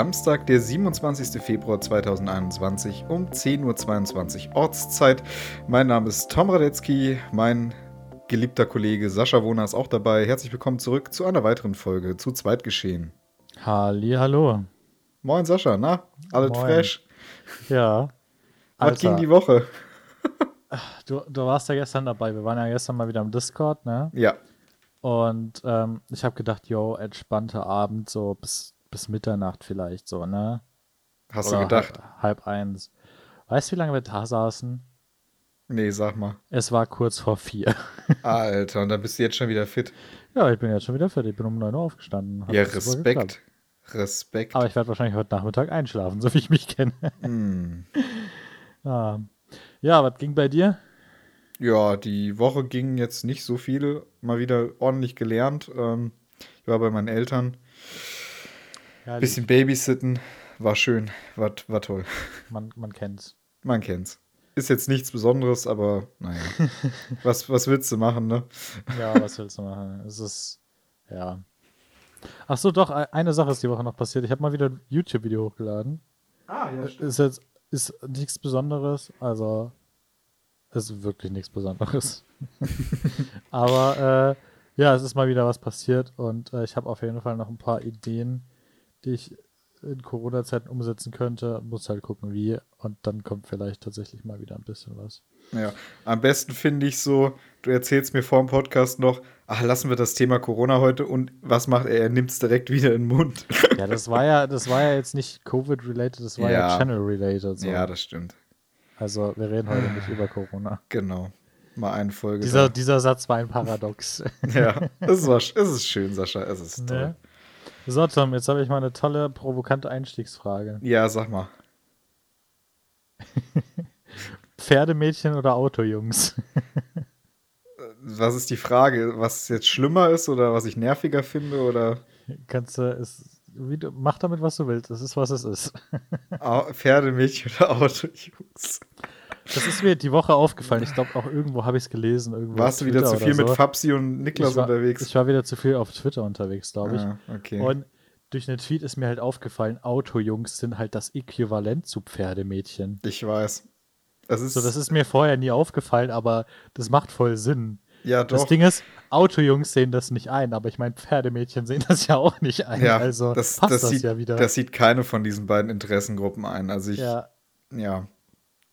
Samstag, der 27. Februar 2021 um 10.22 Uhr Ortszeit. Mein Name ist Tom Radetzky, mein geliebter Kollege Sascha Wohner ist auch dabei. Herzlich willkommen zurück zu einer weiteren Folge zu Zweitgeschehen. Halli, hallo. Moin Sascha, na? Alles Moin. fresh? Ja. Was ging die Woche? du, du warst ja gestern dabei. Wir waren ja gestern mal wieder im Discord, ne? Ja, Und ähm, ich habe gedacht, yo, entspannter Abend, so bis, bis Mitternacht vielleicht, so, ne? hast Oder du gedacht? Halb, halb eins. Weißt du, wie lange wir da saßen? Nee, sag mal. Es war kurz vor vier. Alter, und dann bist du jetzt schon wieder fit. ja, ich bin jetzt schon wieder fertig. Ich bin um 9 Uhr aufgestanden. Ja. Respekt. Respekt. Aber ich werde wahrscheinlich heute Nachmittag einschlafen, so wie ich mich kenne. Hm. ah. Ja, was ging bei dir? Ja, die Woche ging jetzt nicht so viel. Mal wieder ordentlich gelernt. Ähm, ich war bei meinen Eltern. Ja, Bisschen Babysitten. War schön. War, war toll. man, man kennt's. Man kennt's. Ist jetzt nichts Besonderes, aber naja. was, was willst du machen, ne? Ja, was willst du machen? Es ist, ja. Ach so, doch, e- eine Sache ist die Woche noch passiert. Ich habe mal wieder ein YouTube-Video hochgeladen. Ah, ja, Ist jetzt, ist nichts Besonderes, also ist wirklich nichts Besonderes. Aber äh, ja, es ist mal wieder was passiert und äh, ich habe auf jeden Fall noch ein paar Ideen, die ich in Corona-Zeiten umsetzen könnte. Muss halt gucken, wie. Und dann kommt vielleicht tatsächlich mal wieder ein bisschen was. Ja, am besten finde ich so, du erzählst mir vor dem Podcast noch, ach, lassen wir das Thema Corona heute und was macht er? Er nimmt es direkt wieder in den Mund. Ja, das war ja, das war ja jetzt nicht Covid-related, das war ja, Ja. Channel-related. So. Ja, das stimmt. Also wir reden heute nicht über Corona. Genau. Mal eine Folge. Dieser, da. dieser Satz war ein Paradox. Ja, es, war, es ist schön, Sascha. Es ist toll. ne? So, Tom, jetzt habe ich mal eine tolle, provokante Einstiegsfrage. Ja, sag mal. Pferdemädchen oder Autojungs? Was ist die Frage? Was jetzt schlimmer ist oder was ich nerviger finde? Oder Kannst du, es, wie mach damit, was du willst. Es ist, was es ist. Pferdemädchen oder Autojungs? Das ist mir die Woche aufgefallen. Ich glaube, auch irgendwo habe ich es gelesen. Irgendwo Warst du wieder zu viel oder mit so. Fabsi und Niklas ich war, unterwegs? Ich war wieder zu viel auf Twitter unterwegs, glaube ich. ah, okay. Und durch einen Tweet ist mir halt aufgefallen, Autojungs sind halt das Äquivalent zu Pferdemädchen. ich weiß. Das ist, So, das ist mir vorher nie aufgefallen, aber das macht voll Sinn. ja Das doch. Ding ist, Autojungs sehen das nicht ein, aber ich meine, Pferdemädchen sehen das ja auch nicht ein. ja, also das, passt das, das, sieht, ja wieder. das sieht keine von diesen beiden Interessengruppen ein. Also ich, ja. ja, das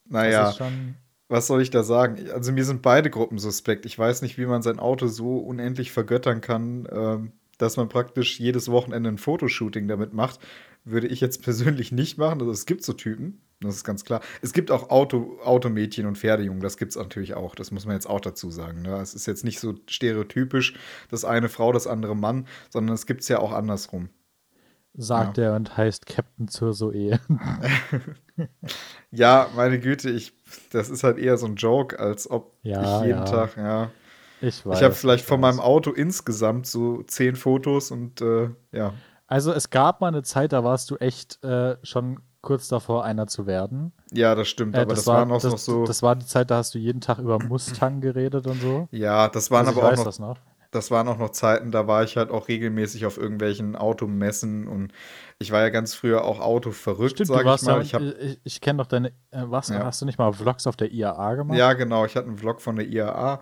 Naja, schon. was soll ich da sagen? Also mir sind beide Gruppen suspekt. Ich weiß nicht, wie man sein Auto so unendlich vergöttern kann, ähm, dass man praktisch jedes Wochenende ein Fotoshooting damit macht. Würde ich jetzt persönlich nicht machen. Also es gibt so Typen, das ist ganz klar. Es gibt auch Auto, Automädchen und Pferdejungen, das gibt es natürlich auch. Das muss man jetzt auch dazu sagen. Ne? Es ist jetzt nicht so stereotypisch, das eine Frau, das andere Mann, sondern es gibt es ja auch andersrum. Sagt er und heißt Captain zur Zoe. Ja, meine Güte, ich, das ist halt eher so ein Joke, als ob Ja, ich jeden ja. Tag, ja. Ich weiß. ich habe vielleicht ich von meinem Auto insgesamt so zehn Fotos und äh, ja. Also es gab mal eine Zeit, da warst du echt äh, schon kurz davor, einer zu werden. Ja, das stimmt, Äh, aber das, waren auch das, noch so. Das war die Zeit, da hast du jeden Tag über Mustang geredet und so. ja, das waren Also ich aber auch noch, das waren auch noch Zeiten, da war ich halt auch regelmäßig auf irgendwelchen Automessen und ich war ja ganz früher auch Autoverrückt, Stimmt, sag ich mal. da, Ich ich, ich kenne doch deine, äh, was, Ja. hast du nicht mal Vlogs auf der IAA gemacht? ja, genau, ich hatte einen Vlog von der IAA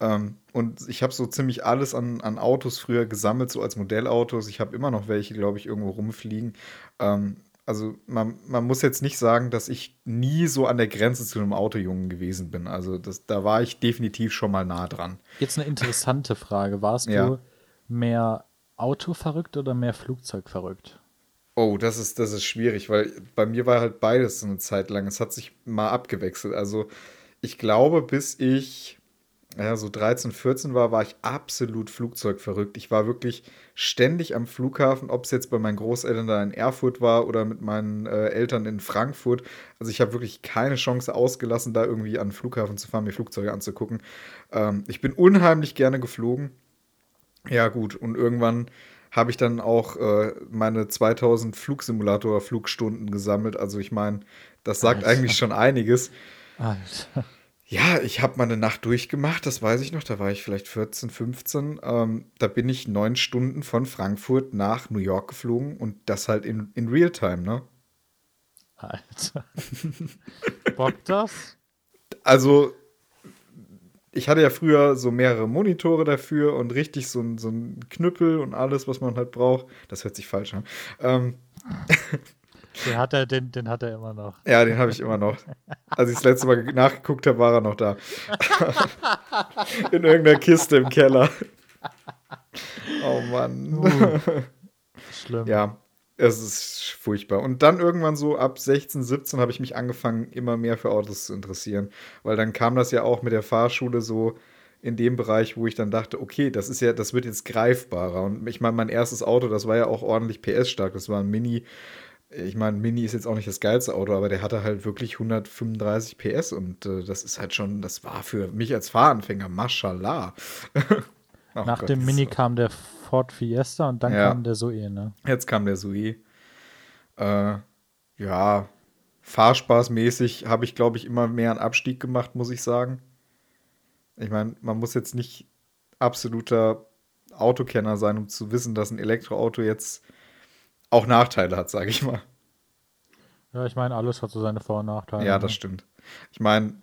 ähm, und ich habe so ziemlich alles an, an Autos früher gesammelt, so als Modellautos. Ich habe immer noch welche, glaube ich, irgendwo rumfliegen. Ähm, also man, man muss jetzt nicht sagen, dass ich nie so an der Grenze zu einem Autojungen gewesen bin. Also das, da war ich definitiv schon mal nah dran. Jetzt eine interessante Frage. Warst Ja. du mehr Autoverrückt oder mehr Flugzeugverrückt? Oh, das ist, das ist schwierig, weil bei mir war halt beides so eine Zeit lang. Es hat sich mal abgewechselt. Also ich glaube, bis ich ja, so 13, 14 war, war ich absolut flugzeugverrückt. Ich war wirklich ständig am Flughafen, ob es jetzt bei meinen Großeltern da in Erfurt war oder mit meinen äh, Eltern in Frankfurt. Also ich habe wirklich keine Chance ausgelassen, da irgendwie an den Flughafen zu fahren, mir Flugzeuge anzugucken. Ähm, ich bin unheimlich gerne geflogen. Ja, gut. Und irgendwann habe ich dann auch äh, meine 2000 Flugsimulator-Flugstunden gesammelt. Also ich meine, das sagt Alter. eigentlich schon einiges. Alter. Ja, ich habe mal eine Nacht durchgemacht, das weiß ich noch, da war ich vielleicht 14, 15. Ähm, da bin ich neun Stunden von Frankfurt nach New York geflogen und das halt in, in Realtime, ne? Alter. Bockt das? Also, ich hatte ja früher so mehrere Monitore dafür und richtig so ein, so ein Knüppel und alles, was man halt braucht. Das hört sich falsch an. Ähm, Den hat er, den, den hat er immer noch. Ja, den habe ich immer noch. Als ich das letzte Mal nachgeguckt habe, war er noch da. In irgendeiner Kiste im Keller. Oh Mann. Uh, schlimm. Ja, es ist furchtbar. Und dann irgendwann so ab 16, 17 habe ich mich angefangen, immer mehr für Autos zu interessieren. Weil dann kam das ja auch mit der Fahrschule so in dem Bereich, wo ich dann dachte, okay, das ist ja, das wird jetzt greifbarer. Und ich meine, mein erstes Auto, das war ja auch ordentlich PS-stark. Das war ein Mini ich meine, Mini ist jetzt auch nicht das geilste Auto, aber der hatte halt wirklich 135 PS und äh, das ist halt schon, das war für mich als Fahranfänger, mashallah. oh Nach Gott, dem Mini so. kam der Ford Fiesta und dann ja. kam der Zoe, ne? Jetzt kam der Zoe. Äh, ja, Fahrspaßmäßig habe ich, glaube ich, immer mehr einen Abstieg gemacht, muss ich sagen. Ich meine, man muss jetzt nicht absoluter Autokenner sein, um zu wissen, dass ein Elektroauto jetzt auch Nachteile hat, sage ich mal. Ja, ich meine, alles hat so seine Vor- und Nachteile. Ja, das ne? stimmt. Ich meine,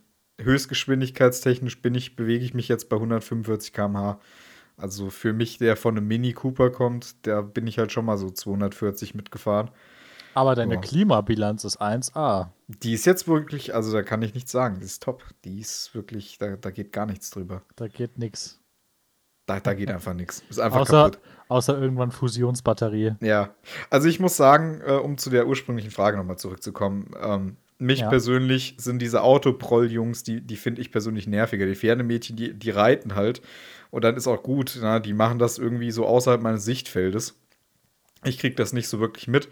höchstgeschwindigkeitstechnisch bin ich, bewege ich mich jetzt bei 145 km/h. Also für mich, der von einem Mini Cooper kommt, da bin ich halt schon mal so 240 mitgefahren. Aber deine oh. Klimabilanz ist 1A. Die ist jetzt wirklich, also da kann ich nichts sagen, die ist top. Die ist wirklich, da, da geht gar nichts drüber. Da geht nichts. Da, da geht einfach nichts. Ist einfach außer, kaputt. Außer irgendwann Fusionsbatterie. Ja. Also ich muss sagen, äh, um zu der ursprünglichen Frage nochmal zurückzukommen, ähm, mich ja. persönlich sind diese Autoproll-Jungs, die, die finde ich persönlich nerviger. Die Pferdemädchen, die, die reiten halt. Und dann ist auch gut, na, die machen das irgendwie so außerhalb meines Sichtfeldes. Ich kriege das nicht so wirklich mit.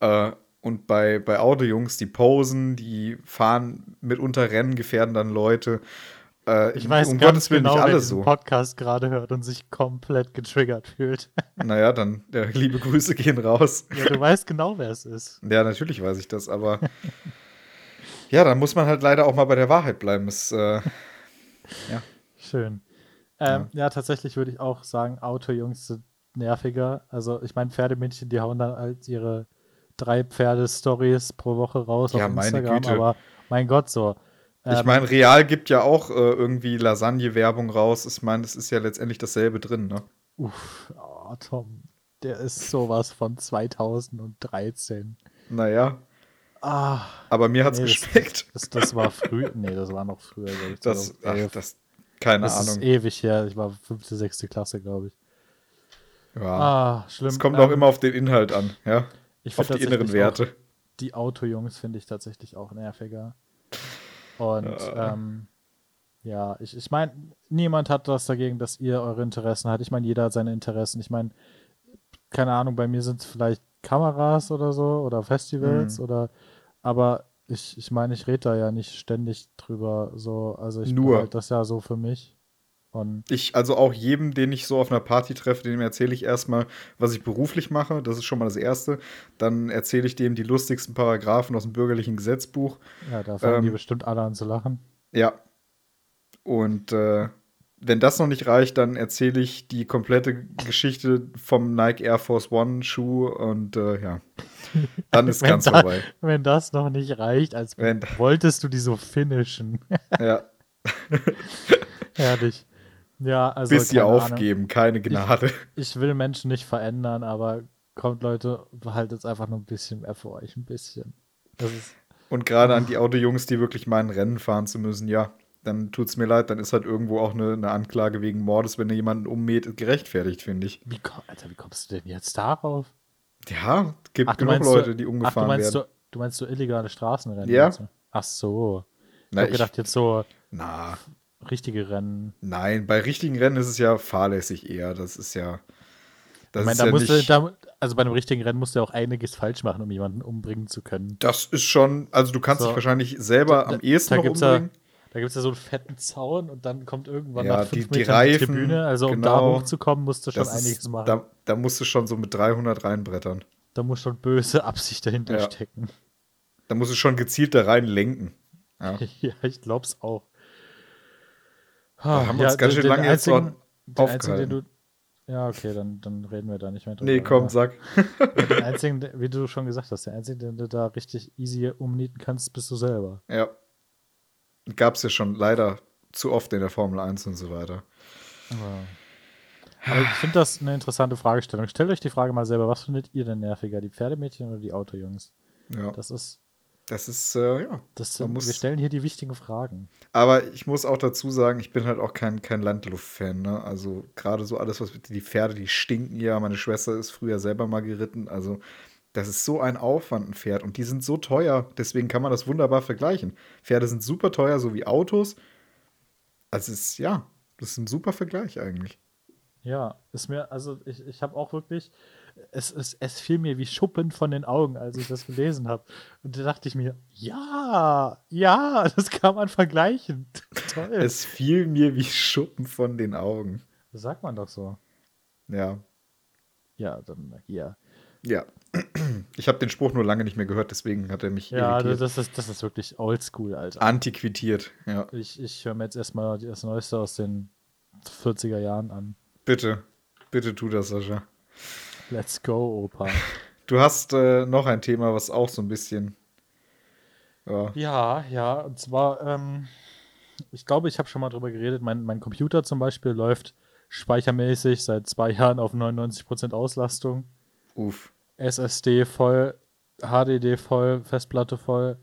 Äh, und bei, bei Autojungs, die posen, die fahren mitunter Rennen, gefährden dann Leute. Äh, ich weiß um ganz genau, nicht wer so. Podcast gerade hört und sich komplett getriggert fühlt. Naja, dann ja, liebe Grüße gehen raus. Ja, du weißt genau, wer es ist. Ja, natürlich weiß ich das, aber ja, dann muss man halt leider auch mal bei der Wahrheit bleiben. Es, äh, ja. Schön. Ähm, ja. ja. tatsächlich würde ich auch sagen, Autojungs sind nerviger. Also, ich meine, Pferdemädchen, die hauen dann halt ihre drei Pferde-Stories pro Woche raus ja, auf Instagram, Güte. aber mein Gott, so ich meine, ähm, Real gibt ja auch äh, irgendwie Lasagne-Werbung raus. Ich meine, es ist ja letztendlich dasselbe drin, ne? Uff, oh, Tom, der ist sowas von 2013. Naja. Ah, Aber mir hat's nee, geschmeckt. Das, das, das, war früh. Nee, das war noch früher. Ich, das, ach, das, keine das Ahnung. Das ist ewig her. Ich war fünfte, sechste Klasse, glaube ich. Ja. Ah, schlimm. Es kommt ähm, auch immer auf den Inhalt an, ja. Ich auf die inneren Werte. Die Autojungs finde ich tatsächlich auch nerviger. Und ja, ähm, ja ich, ich meine, niemand hat was dagegen, dass ihr eure Interessen habt. Ich meine, jeder hat seine Interessen. Ich meine, keine Ahnung, bei mir sind es vielleicht Kameras oder so oder Festivals mhm. oder aber ich, ich meine, ich rede da ja nicht ständig drüber so. Also ich Nur. Halt das ja so für mich. Und ich, also auch jedem, den ich so auf einer Party treffe, dem erzähle ich erstmal, was ich beruflich mache. Das ist schon mal das Erste. Dann erzähle ich dem die lustigsten Paragraphen aus dem bürgerlichen Gesetzbuch. Ja, da fangen ähm, die bestimmt alle an zu lachen. Ja. Und äh, wenn das noch nicht reicht, dann erzähle ich die komplette Geschichte vom Nike Air Force One Schuh und äh, ja. Dann ist ganz da, vorbei. Wenn das noch nicht reicht, als wenn, wolltest du die so finishen. ja. Herrlich. Ja, also. Bis sie aufgeben, Ahnung. keine Gnade. Ich, ich, will Menschen nicht verändern, aber kommt, Leute, behaltet es einfach nur ein bisschen mehr für euch, ein bisschen. Und gerade an die Autojungs, die wirklich meinen Rennen fahren zu müssen, ja, dann tut es mir leid, dann ist halt irgendwo auch eine, eine Anklage wegen Mordes, wenn ihr jemanden ummäht, gerechtfertigt, finde ich. Wie, Alter, wie kommst du denn jetzt darauf? Ja, gibt ach, genug Leute, die umgefahren ach, du meinst werden. Du, du meinst so illegale Straßenrennen? Ja. Ach so. Ich hab gedacht, jetzt so. Na, richtige Rennen. Nein, bei richtigen Rennen ist es ja fahrlässig eher. Das ist ja. Das ich meine, da ja musste, da, also bei einem richtigen Rennen musst du ja auch einiges falsch machen, um jemanden umbringen zu können. Das ist schon, also du kannst so. dich wahrscheinlich selber da, am ehesten da, da umbringen. Ja, da gibt es ja so einen fetten Zaun und dann kommt irgendwann ja, nach fünf die, die Reifen, die Tribüne. Also um genau, da hochzukommen, musst du schon einiges ist, machen. Da, da, musst du schon so mit 300 reinbrettern. Da muss schon böse Absicht dahinter ja. stecken. Da musst du schon gezielt da rein lenken. Ja, ja ich glaub's auch. Da haben wir uns ganz schön lange jetzt dort den einzigen, aufgehalten. du, Ja, okay, dann, dann reden wir da nicht mehr drüber. Nee, komm, sag. Den einzigen, wie du schon gesagt hast, der einzige, den du da richtig easy umnieten kannst, bist du selber. Ja. Gab's ja schon leider zu oft in der Formel 1 und so weiter. Aber ich finde das eine interessante Fragestellung. Stellt euch die Frage mal selber, was findet ihr denn nerviger, die Pferdemädchen oder die Autojungs? Ja. Das ist, Das ist, äh, ja. das sind, muss- wir stellen hier die wichtigen Fragen. Aber ich muss auch dazu sagen, ich bin halt auch kein, kein Landluft-Fan. Ne? Also gerade so alles, was mit die Pferde, die stinken ja. Meine Schwester ist früher selber mal geritten. Also das ist so ein Aufwand, ein Pferd. Und die sind so teuer. Deswegen kann man das wunderbar vergleichen. Pferde sind super teuer, so wie Autos. Also es ist, ja, das ist ein super Vergleich eigentlich. Ja, ist mir, also ich, ich habe auch wirklich, es, es, es fiel mir wie Schuppen von den Augen, als ich das gelesen habe. Und da dachte ich mir, ja, ja, das kann man vergleichen. Toll. Es fiel mir wie Schuppen von den Augen. das sagt man doch so. Ja, Ja, dann hier. ja. Ich habe den Spruch nur lange nicht mehr gehört, deswegen hat er mich Ja, irritiert. das ist, das ist wirklich oldschool, Alter. Antiquiert, ja. Ich, ich höre mir jetzt erstmal das Neueste aus den 40er Jahren an. Bitte, bitte tu das, Sascha. Let's go, Opa. Du hast äh, noch ein Thema, was auch so ein bisschen. Ja, Ja, ja, und zwar, ähm, ich glaube, ich habe schon mal drüber geredet. Mein, mein Computer zum Beispiel läuft speichermäßig seit zwei Jahren auf 99% Auslastung. uff. SSD voll, HDD voll, Festplatte voll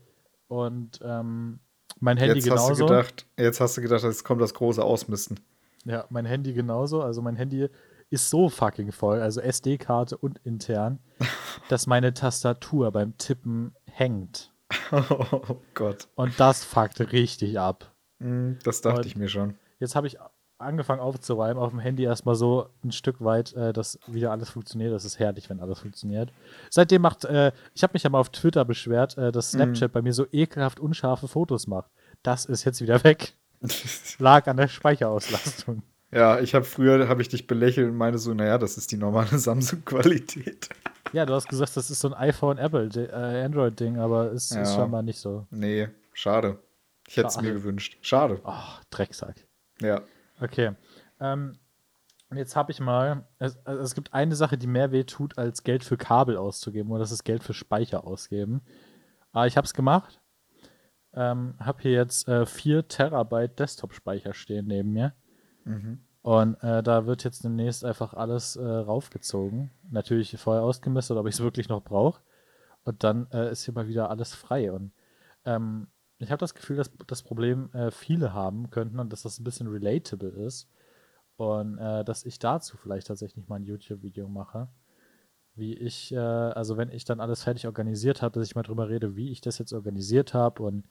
und ähm, mein Handy Jetzt hast, du genauso. gedacht, jetzt hast du gedacht, jetzt kommt das große Ausmisten. Ja, mein Handy genauso. Also mein Handy ist so fucking voll, also SD-Karte und intern, dass meine Tastatur beim Tippen hängt. oh Gott. Und das fuckt richtig ab. Hm, Das dachte Und- ich mir schon. Jetzt habe ich angefangen aufzuräumen, auf dem Handy erstmal so ein Stück weit, äh, dass wieder alles funktioniert. Das ist herrlich, wenn alles funktioniert. Seitdem macht, äh, ich habe mich ja mal auf Twitter beschwert, äh, dass Snapchat bei mir so ekelhaft unscharfe Fotos macht. Das ist jetzt wieder weg. Lag an der Speicherauslastung. Ja, ich habe früher, habe ich dich belächelt und meine so, naja, das ist die normale Samsung-Qualität. Ja, du hast gesagt, das ist so ein iPhone, Apple, äh, Android-Ding, aber es Ja. ist scheinbar nicht so. Nee, schade. Ich hätte es mir gewünscht. Schade. Ach, Drecksack. Ja. Okay. Ähm, und jetzt habe ich mal, es, also es gibt eine Sache, die mehr weh tut, als Geld für Kabel auszugeben, und das ist Geld für Speicher ausgeben. Aber ich habe es gemacht. Ähm, habe hier jetzt äh, 4 Terabyte Desktop-Speicher stehen neben mir. Und äh, da wird jetzt demnächst einfach alles äh, raufgezogen. Natürlich vorher ausgemistet, ob ich es wirklich noch brauche. Und dann äh, ist hier mal wieder alles frei. Und ähm, ich habe das Gefühl, dass das Problem äh, viele haben könnten und dass das ein bisschen relatable ist. Und äh, dass ich dazu vielleicht tatsächlich mal ein YouTube-Video mache. Wie ich, äh, also wenn ich dann alles fertig organisiert habe, dass ich mal drüber rede, wie ich das jetzt organisiert habe und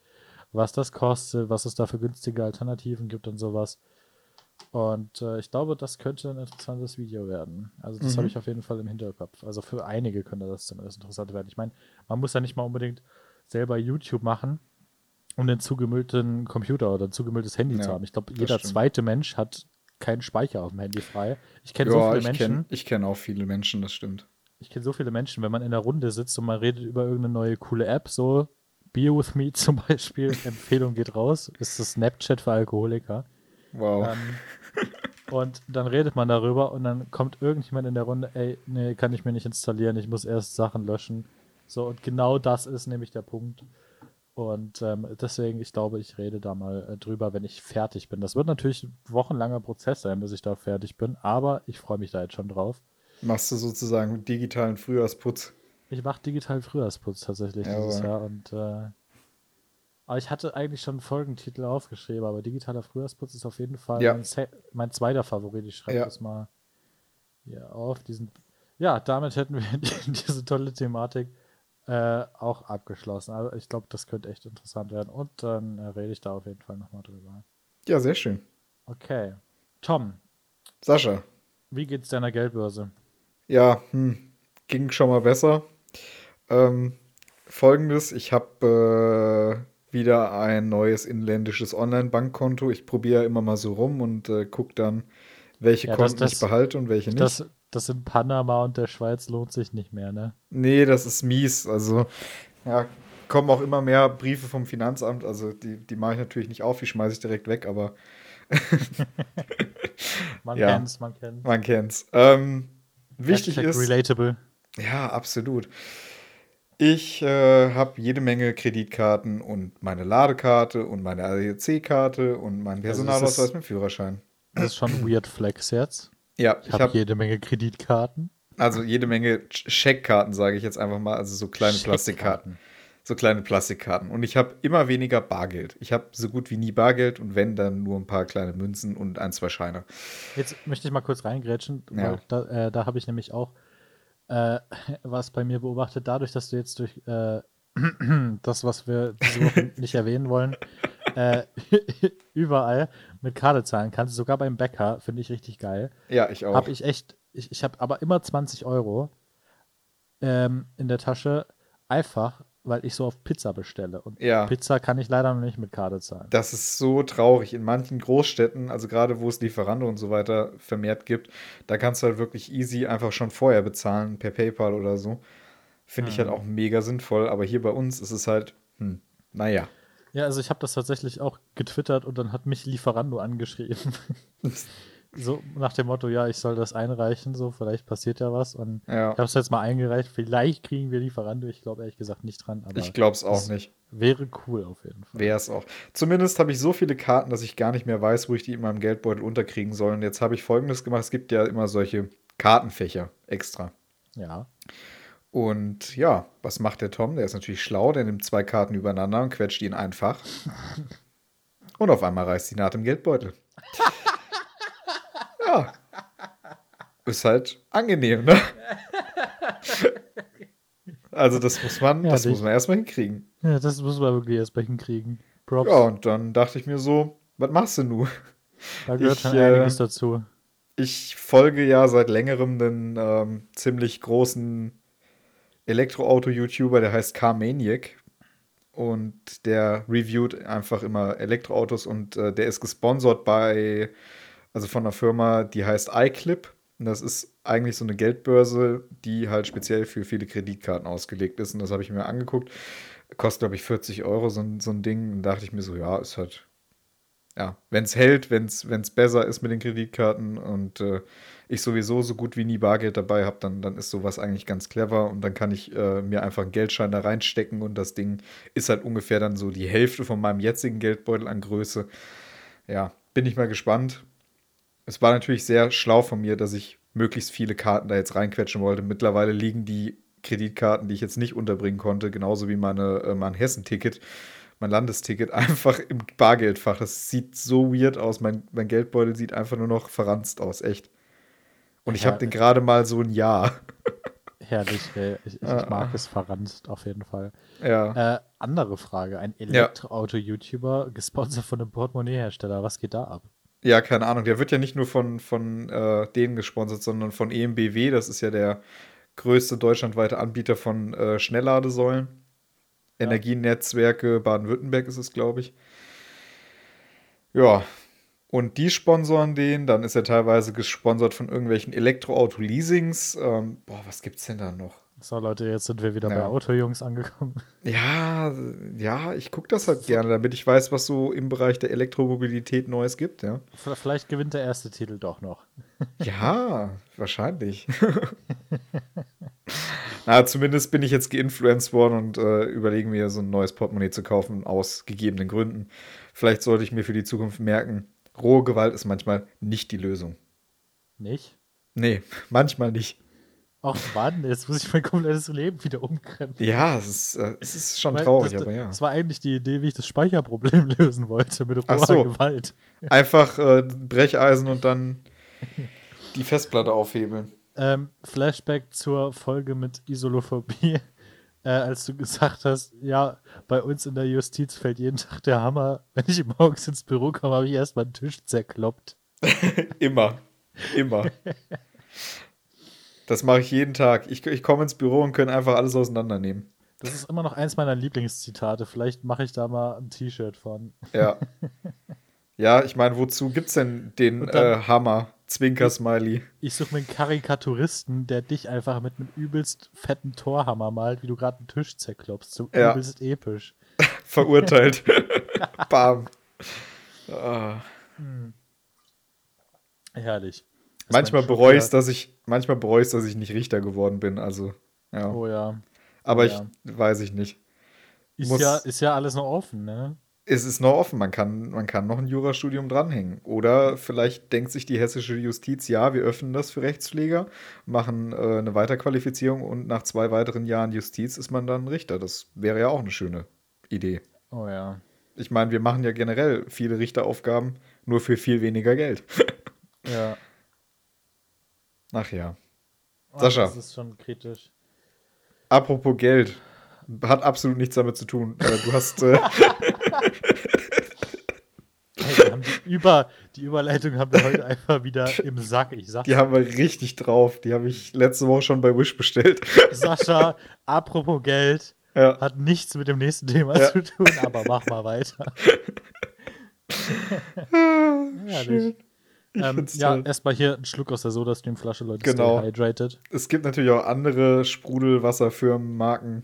was das kostet, was es da für günstige Alternativen gibt und sowas. Und äh, ich glaube, das könnte ein interessantes Video werden. Also das Mhm. habe ich auf jeden Fall im Hinterkopf. Also für einige könnte das zumindest interessant werden. Ich meine, man muss ja nicht mal unbedingt selber YouTube machen, um den zugemüllten Computer oder ein zugemülltes Handy Ja, zu haben. Ich glaube, jeder stimmt. zweite Mensch hat keinen Speicher auf dem Handy frei. Ich kenne so viele ich Menschen, kenne ich kenn auch viele Menschen, das stimmt. ich kenne so viele Menschen, wenn man in der Runde sitzt und man redet über irgendeine neue coole App, so Beer with Me zum Beispiel, Empfehlung geht raus, ist das Snapchat für Alkoholiker. Wow. Ähm, und dann redet man darüber und dann kommt irgendjemand in der Runde, ey, nee, kann ich mir nicht installieren, ich muss erst Sachen löschen. So, und genau das ist nämlich der Punkt. Und ähm, deswegen, ich glaube, ich rede da mal äh, drüber, wenn ich fertig bin. Das wird natürlich ein wochenlanger Prozess sein, bis ich da fertig bin, aber ich freue mich da jetzt schon drauf. Machst du sozusagen digitalen Frühjahrsputz. Ich mache digital Frühjahrsputz tatsächlich Jawohl. dieses Jahr und äh, aber ich hatte eigentlich schon einen Folgentitel aufgeschrieben, aber digitaler Frühjahrsputz ist auf jeden Fall Ja. mein, mein zweiter Favorit. Ich schreibe Ja. das mal hier auf. Diesen, ja, damit hätten wir die- diese tolle Thematik äh, auch abgeschlossen. Also ich glaube, das könnte echt interessant werden und dann äh, rede ich da auf jeden Fall nochmal drüber. Ja, sehr schön. Okay. Tom, Sascha, wie geht's deiner Geldbörse? ja, hm, ging schon mal besser. Ähm, Folgendes, ich habe äh, wieder ein neues inländisches Online-Bankkonto. Ich probiere immer mal so rum und äh, gucke dann, welche Ja, das- Konten ich das- behalte und welche nicht. Das, das in Panama und der Schweiz lohnt sich nicht mehr, ne? Nee, das ist mies. Also, ja, kommen auch immer mehr Briefe vom Finanzamt. Also, die, die mache ich natürlich nicht auf, die schmeiße ich direkt weg. Aber man Ja. kennt's, man kennt's. Man kennt's. Ähm, wichtig Hashtag ist. Relatable. Ja, absolut. Ich äh, habe jede Menge Kreditkarten und meine Ladekarte und meine ADAC-Karte und meinen Also Personalausweis ist- mit Führerschein. Das ist schon weird Flex jetzt. Ja, Ich ich habe habe jede Menge Kreditkarten. also jede Menge Sch- Scheckkarten, sage ich jetzt einfach mal, also so kleine Plastikkarten. So kleine Plastikkarten. Und ich habe immer weniger Bargeld. Ich habe so gut wie nie Bargeld und wenn, dann nur ein paar kleine Münzen und ein, zwei Scheine. Jetzt möchte ich mal kurz reingrätschen, Ja. weil da, äh, da habe ich nämlich auch äh, was bei mir beobachtet, dadurch, dass du jetzt durch äh, das, was wir diese Woche nicht erwähnen wollen, äh, überall mit Karte zahlen kannst, sogar beim Bäcker, finde ich richtig geil. Ja, ich auch. Habe ich echt, ich, ich habe aber immer 20 Euro ähm, in der Tasche, einfach, weil ich so auf Pizza bestelle. Und Ja. Pizza kann ich leider noch nicht mit Karte zahlen. Das ist so traurig. In manchen Großstädten, also gerade wo es Lieferando und so weiter vermehrt gibt, da kannst du halt wirklich easy einfach schon vorher bezahlen, per PayPal oder so. Finde ich halt auch mega sinnvoll. Aber hier bei uns ist es halt, hm, naja. Ja, also ich habe das tatsächlich auch getwittert und dann hat mich Lieferando angeschrieben. so nach dem Motto, ja, ich soll das einreichen, so vielleicht passiert ja was. Und Ja. ich habe es jetzt mal eingereicht. Vielleicht kriegen wir Lieferando. Ich glaube ehrlich gesagt nicht dran, aber Ich glaube es auch nicht. wäre cool auf jeden Fall. Wäre es auch. Zumindest habe ich so viele Karten, dass ich gar nicht mehr weiß, wo ich die in meinem Geldbeutel unterkriegen soll. Und jetzt habe ich folgendes gemacht: Es gibt ja immer solche Kartenfächer extra. Ja. Und ja, was macht der Tom? Der ist natürlich schlau, der nimmt zwei Karten übereinander und quetscht die in ein Fach. Und auf einmal reißt die Naht im Geldbeutel. ja. Ist halt angenehm, ne? Also das muss man, Ja, das dich- muss man erstmal hinkriegen. ja, das muss man wirklich erst mal hinkriegen. Props, Ja, und dann dachte ich mir so, was machst du nun? da gehört ich, schon äh, einiges dazu. Ich folge ja seit längerem den ähm, ziemlich großen Elektroauto-YouTuber, der heißt Carmaniac. Und der reviewt einfach immer Elektroautos und äh, der ist gesponsert bei, also von einer Firma, die heißt iClip. Und das ist eigentlich so eine Geldbörse, die halt speziell für viele Kreditkarten ausgelegt ist. Und das habe ich mir angeguckt. Kostet, glaube ich, 40 Euro so ein, so ein Ding. Und dachte ich mir so, ja, ist halt ja, wenn es hält, wenn es besser ist mit den Kreditkarten und äh, ich sowieso so gut wie nie Bargeld dabei habe, dann, dann ist sowas eigentlich ganz clever und dann kann ich äh, mir einfach einen Geldschein da reinstecken und das Ding ist halt ungefähr dann so die Hälfte von meinem jetzigen Geldbeutel an Größe. Ja, bin ich mal gespannt. Es war natürlich sehr schlau von mir, dass ich möglichst viele Karten da jetzt reinquetschen wollte. Mittlerweile liegen die Kreditkarten, die ich jetzt nicht unterbringen konnte, genauso wie meine, äh, mein Hessenticket, mein Landesticket, einfach im Bargeldfach. Das sieht so weird aus. Mein, mein Geldbeutel sieht einfach nur noch verranzt aus, echt. Und ich Ja, habe den gerade mal so ein Jahr. Herrlich, ey. Ich, ich, Ah. mag es verranzt auf jeden Fall. Ja. Äh, andere Frage. Ein Elektroauto-YouTuber, gesponsert von einem Portemonnaie-Hersteller. Was geht da ab? Ja, keine Ahnung. Der wird ja nicht nur von, von äh, denen gesponsert, sondern von EMBW. Das ist ja der größte deutschlandweite Anbieter von äh, Schnellladesäulen. Ja. Energienetzwerke Baden-Württemberg ist es, glaube ich. Ja. Und die sponsoren den. Dann ist er teilweise gesponsert von irgendwelchen Elektroauto-Leasings. Ähm, boah, was gibt's denn da noch? So, Leute, jetzt sind wir wieder bei Ja. Autojungs angekommen. Ja, ja, ich gucke das halt gerne, damit ich weiß, was so im Bereich der Elektromobilität Neues gibt, ja. Vielleicht gewinnt der erste Titel doch noch. Ja, wahrscheinlich. Na, zumindest bin ich jetzt geinfluenced worden und äh, überlege mir, so ein neues Portemonnaie zu kaufen, aus gegebenen Gründen. Vielleicht sollte ich mir für die Zukunft merken, rohe Gewalt ist manchmal nicht die Lösung. Nicht? Nee, manchmal nicht. Ach Mann, jetzt muss ich mein komplettes Leben wieder umkrempeln. Ja, es ist, äh, es ist schon Weil traurig, das, aber ja. Das war eigentlich die Idee, wie ich das Speicherproblem lösen wollte mit roher so. Gewalt. Einfach äh, Brecheisen und dann die Festplatte aufhebeln. Ähm, Flashback zur Folge mit Isolophobie. Äh, als du gesagt hast, ja, bei uns in der Justiz fällt jeden Tag der Hammer. Wenn ich morgens ins Büro komme, habe ich erstmal einen Tisch zerkloppt. Immer. Immer. Das mache ich jeden Tag. Ich, ich komme ins Büro und kann einfach alles auseinandernehmen. Das ist immer noch eins meiner Lieblingszitate. Vielleicht mache ich da mal ein T-Shirt von. Ja. Ja, ich meine, wozu gibt's denn den dann- äh, Hammer? Zwinker-Smiley. Ich suche mir einen Karikaturisten, der dich einfach mit einem übelst fetten Torhammer malt, wie du gerade einen Tisch zerklopfst. So Ja. übelst episch. Verurteilt. Bam. Ah. Herrlich. Manchmal bereue ich dass ich, manchmal bereue ich dass ich nicht Richter geworden bin. Also, ja. Oh ja. Aber oh ich ja. weiß ich nicht. Ist Muss- ja, ist ja alles noch offen, ne? Es ist noch offen, man kann, man kann noch ein Jurastudium dranhängen. Oder vielleicht denkt sich die hessische Justiz, ja, wir öffnen das für Rechtspfleger, machen äh, eine Weiterqualifizierung und nach zwei weiteren Jahren Justiz ist man dann Richter. Das wäre ja auch eine schöne Idee. Oh ja. Ich meine, wir machen ja generell viele Richteraufgaben, nur für viel weniger Geld. Ja. Ach ja. Sascha. Das ist schon kritisch. Apropos Geld, hat absolut nichts damit zu tun. Äh, du hast, äh, Hey, die, Über, die Überleitung haben wir heute einfach wieder im Sack. Ich sag's die haben wir richtig drauf. Die habe ich letzte Woche schon bei Wish bestellt. Sascha, apropos Geld, ja. hat nichts mit dem nächsten Thema Ja. zu tun, aber mach mal weiter. Herrlich. Ich Ähm, ja, erstmal hier ein Schluck aus der Soda-Stream-Flasche, Leute. Genau. Stay hydrated. Es gibt natürlich auch andere Sprudelwasserfirmen, Marken.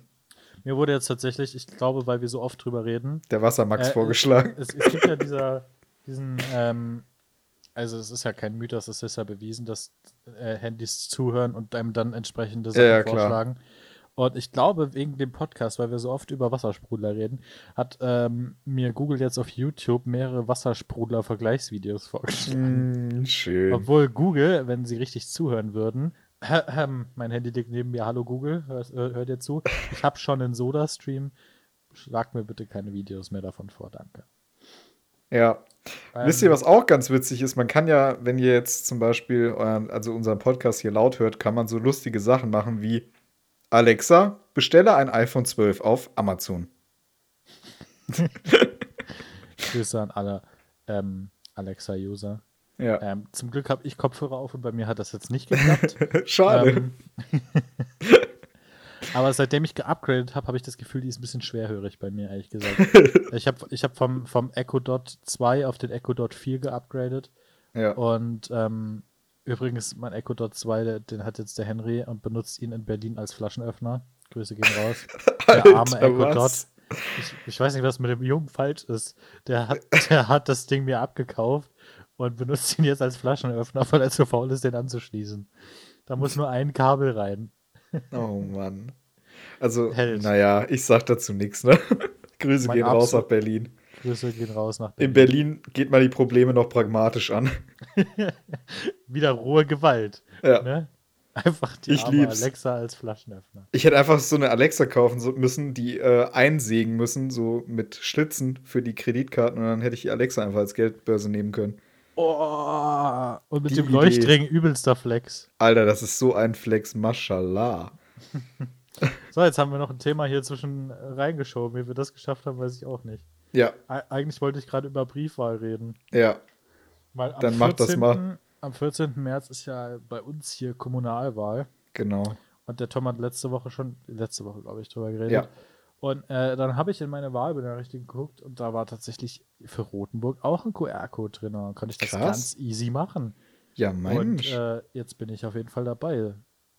Mir wurde jetzt tatsächlich, ich glaube, weil wir so oft drüber reden, Der Wassermax Äh, vorgeschlagen. es, es gibt ja dieser, diesen, ähm, also es ist ja kein Mythos, es ist ja bewiesen, dass äh, Handys zuhören und einem dann entsprechende Sachen Ja, ja, klar. Und ich glaube, wegen dem Podcast, weil wir so oft über Wassersprudler reden, hat ähm, mir Google jetzt auf YouTube mehrere Wassersprudler-Vergleichsvideos vorgeschlagen. Mm, schön. Obwohl Google, wenn sie richtig zuhören würden, mein Handy liegt neben mir, hallo Google, hört, hört ihr zu? Ich habe schon einen Soda-Stream. Schlag mir bitte keine Videos mehr davon vor, danke. Ja. Ähm, Wisst ihr, was auch ganz witzig ist? Man kann ja, wenn ihr jetzt zum Beispiel euren, also unseren Podcast hier laut hört, kann man so lustige Sachen machen wie Alexa, bestelle ein iPhone 12 auf Amazon. Grüße an alle ähm, Alexa-User. Ja. Ähm, zum Glück habe ich Kopfhörer auf und bei mir hat das jetzt nicht geklappt. Schade. ähm, aber seitdem ich geupgradet habe, habe ich das Gefühl, die ist ein bisschen schwerhörig bei mir, ehrlich gesagt. ich habe ich hab vom, vom Echo Dot 2 auf den Echo Dot 4 geupgradet. ja. Und ähm, übrigens, mein Echo Dot 2, der- den hat jetzt der Henry und benutzt ihn in Berlin als Flaschenöffner. Grüße gehen raus. Der arme Echo? Dot. Ich, ich weiß nicht, was mit dem Jungen falsch ist. Der hat, der hat das Ding mir abgekauft und benutzt ihn jetzt als Flaschenöffner, weil er zu faul ist, den anzuschließen. Da muss nur ein Kabel rein. Oh Mann. Also, Held. naja, ich sag dazu nichts, ne? Grüße Mein gehen raus nach Berlin. Grüße gehen raus nach In Berlin geht man die Probleme noch pragmatisch an. Wieder rohe Gewalt. Ja. Ne? Einfach die Ich lieb's. Alexa als Flaschenöffner. Ich hätte einfach so eine Alexa kaufen müssen, die äh, einsägen müssen, so mit Schlitzen für die Kreditkarten und dann hätte ich die Alexa einfach als Geldbörse nehmen können. Oh, und mit Die dem Idee. Leuchtring übelster Flex. Alter, das ist so ein Flex, mashallah. So, jetzt haben wir noch ein Thema hier zwischen reingeschoben. Wie wir das geschafft haben, weiß ich auch nicht. Ja, E eigentlich wollte ich gerade über Briefwahl reden. ja, Weil am Dann mach das mal. Am 14. März ist ja bei uns hier Kommunalwahl. genau. Und der Tom hat letzte Woche schon, letzte Woche glaube ich, drüber geredet. Ja. Und äh, dann habe ich in meine Wahlbenachrichtigung geguckt und da war tatsächlich für Rotenburg auch ein QR-Code drin. Und dann konnte ich das Krass. ganz easy machen. Ja, Und Mensch. äh, jetzt bin ich auf jeden Fall dabei.